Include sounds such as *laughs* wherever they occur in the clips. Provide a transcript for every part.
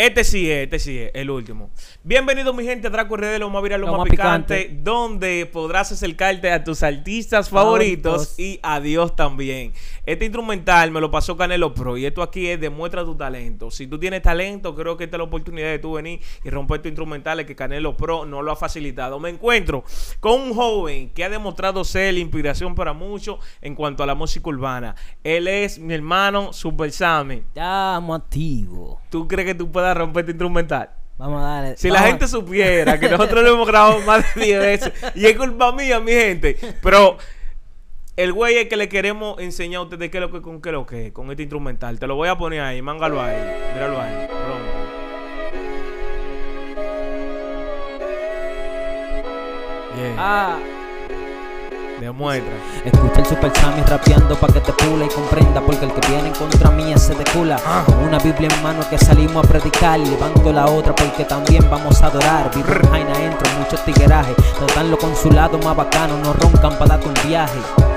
Este sí es, este sí es, el último. Bienvenido mi gente a Draco RD, lo más viral, lo, Lo más más picante, picante. donde podrás acercarte a tus artistas favoritos Favoritos. y a Dios también. Este instrumental me lo pasó Canelo Pro y esto aquí es demuestra tu talento. Si tú tienes talento, creo que esta es la oportunidad de tú venir y romper tu instrumental que Canelo Pro no lo ha facilitado. Me encuentro con un joven que ha demostrado ser la inspiración para muchos en cuanto a la música urbana. Él es mi hermano Super Sammy. Estamos activos. ¿Tú crees que tú puedas romper tu instrumental? Vamos a darle. Si la vamos a- gente supiera que nosotros lo hemos grabado más de 10 veces y es culpa mía, mi gente. Pero el güey es que le queremos enseñar a ustedes qué es lo que con qué es lo que es, con este instrumental. Te lo voy a poner ahí, mángalo ahí. Míralo ahí. rompe. Yeah, Ah, demuestra. escucha el Super Sammy rapeando pa' que te pula y comprenda. Porque el que viene en contra mía se decula. Ah. Con una Biblia en mano que salimos a predicar. Levanto la otra porque también vamos a adorar. Vivo en Jaina entro, mucho tigueraje. Tratan los consulados más bacanos, no roncan para darte un viaje.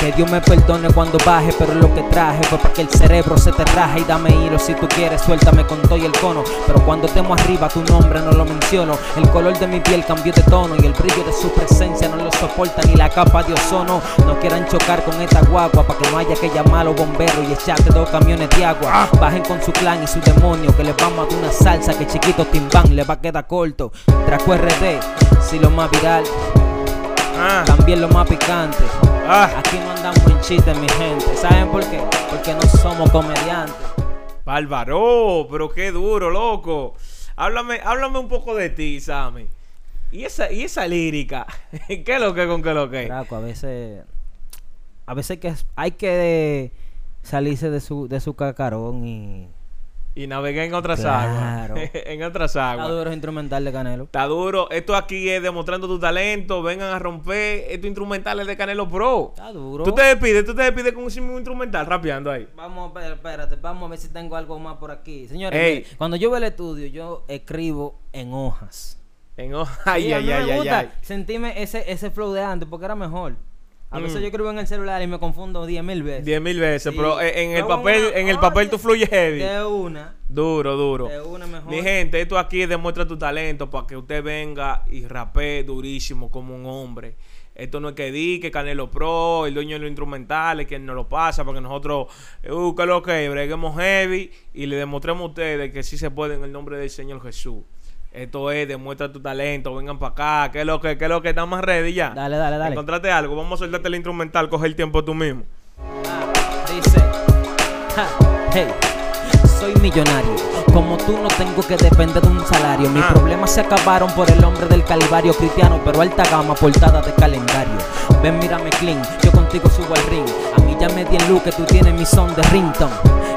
Que Dios me perdone cuando baje, pero lo que traje fue para que el cerebro se te raje y dame hilo si tú quieres, suéltame con todo y el cono. Pero cuando estemos arriba, tu nombre no lo menciono. El color de mi piel cambió de tono y el brillo de su presencia no lo soporta ni la capa de ozono. No quieran chocar con esta guagua para que no haya que llamar a los bomberos y echarte dos camiones de agua. Bajen con su clan y su demonio, que les vamos a dar una salsa que chiquito timbán le va a quedar corto. Traco RD, si lo más viral, Ah, también lo más picante. Ah. Aquí no andamos en chistes, mi gente. ¿Saben por qué? Porque no somos comediantes. Bárbaro, pero qué duro, loco. Háblame, háblame un poco de ti, Sammy. Y esa, y esa lírica. *laughs* ¿Qué es lo que con qué es lo que? Draco, a veces. A veces que hay que salirse de su, de su cacarón y. Y navegué en otras Claro. aguas. *laughs* en otras Está aguas. duro el instrumental de Canelo. Está duro. Esto aquí es demostrando tu talento. Vengan a romper estos instrumentales de Canelo Pro. Está duro. Tú te despides, tú te despides con un instrumental rapeando ahí. Vamos, espérate, espérate, vamos a ver si tengo algo más por aquí. Señores, Ey. mire, cuando yo veo el estudio, yo escribo en hojas. En ho- *laughs* ay, Sí, a ay, mí ay, me ay, gusta ay. sentirme ese, ese flow de antes porque era mejor. A veces Mm. yo escribo en el celular y me confundo 10 mil veces. Diez mil veces, Sí. pero en el Pero papel, una- en el papel tú fluyes heavy. De una. Duro, duro. De una mejor. Mi gente, esto aquí demuestra tu talento para que usted venga y rapee durísimo como un hombre. Esto no es que di que Canelo Pro, el dueño de los instrumentales, que nos lo pasa para que nosotros, uh, que lo que, breguemos heavy y le demostremos a ustedes que sí se puede en el nombre del Señor Jesús. Esto es, demuestra tu talento, vengan para acá, que es lo que, que es lo que está más ready ya. Dale, dale, dale. Encontrate algo, vamos a soltarte el instrumental, coge el tiempo tú mismo. Ah, dice, ja, hey, soy millonario. Como tú no tengo que depender de un salario. Mis Ah. problemas se acabaron por el hombre del Calvario cristiano, pero alta gama portada de calendario. Ven, mírame clean, yo contigo subo al ring. A mí ya me di en luz que tú tienes mi son de rington.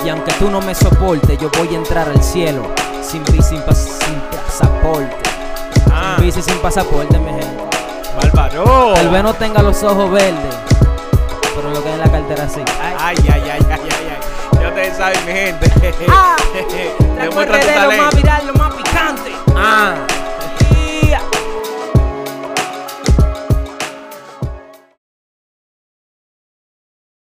Y aunque tú no me soportes, yo voy a entrar al cielo. Sin visa, sin, pas- sin pasaporte. Ah, Sin visa y sin pasaporte, mi gente. bárbaro. Tal vez no tenga los ojos verdes, pero lo que es en la cartera sí. Ay. Ay, ay, ay, ay, ay. Ya ustedes saben, mi gente. Ah, *laughs* Demuestra tu RD, lo más viral, lo más picante. Ah.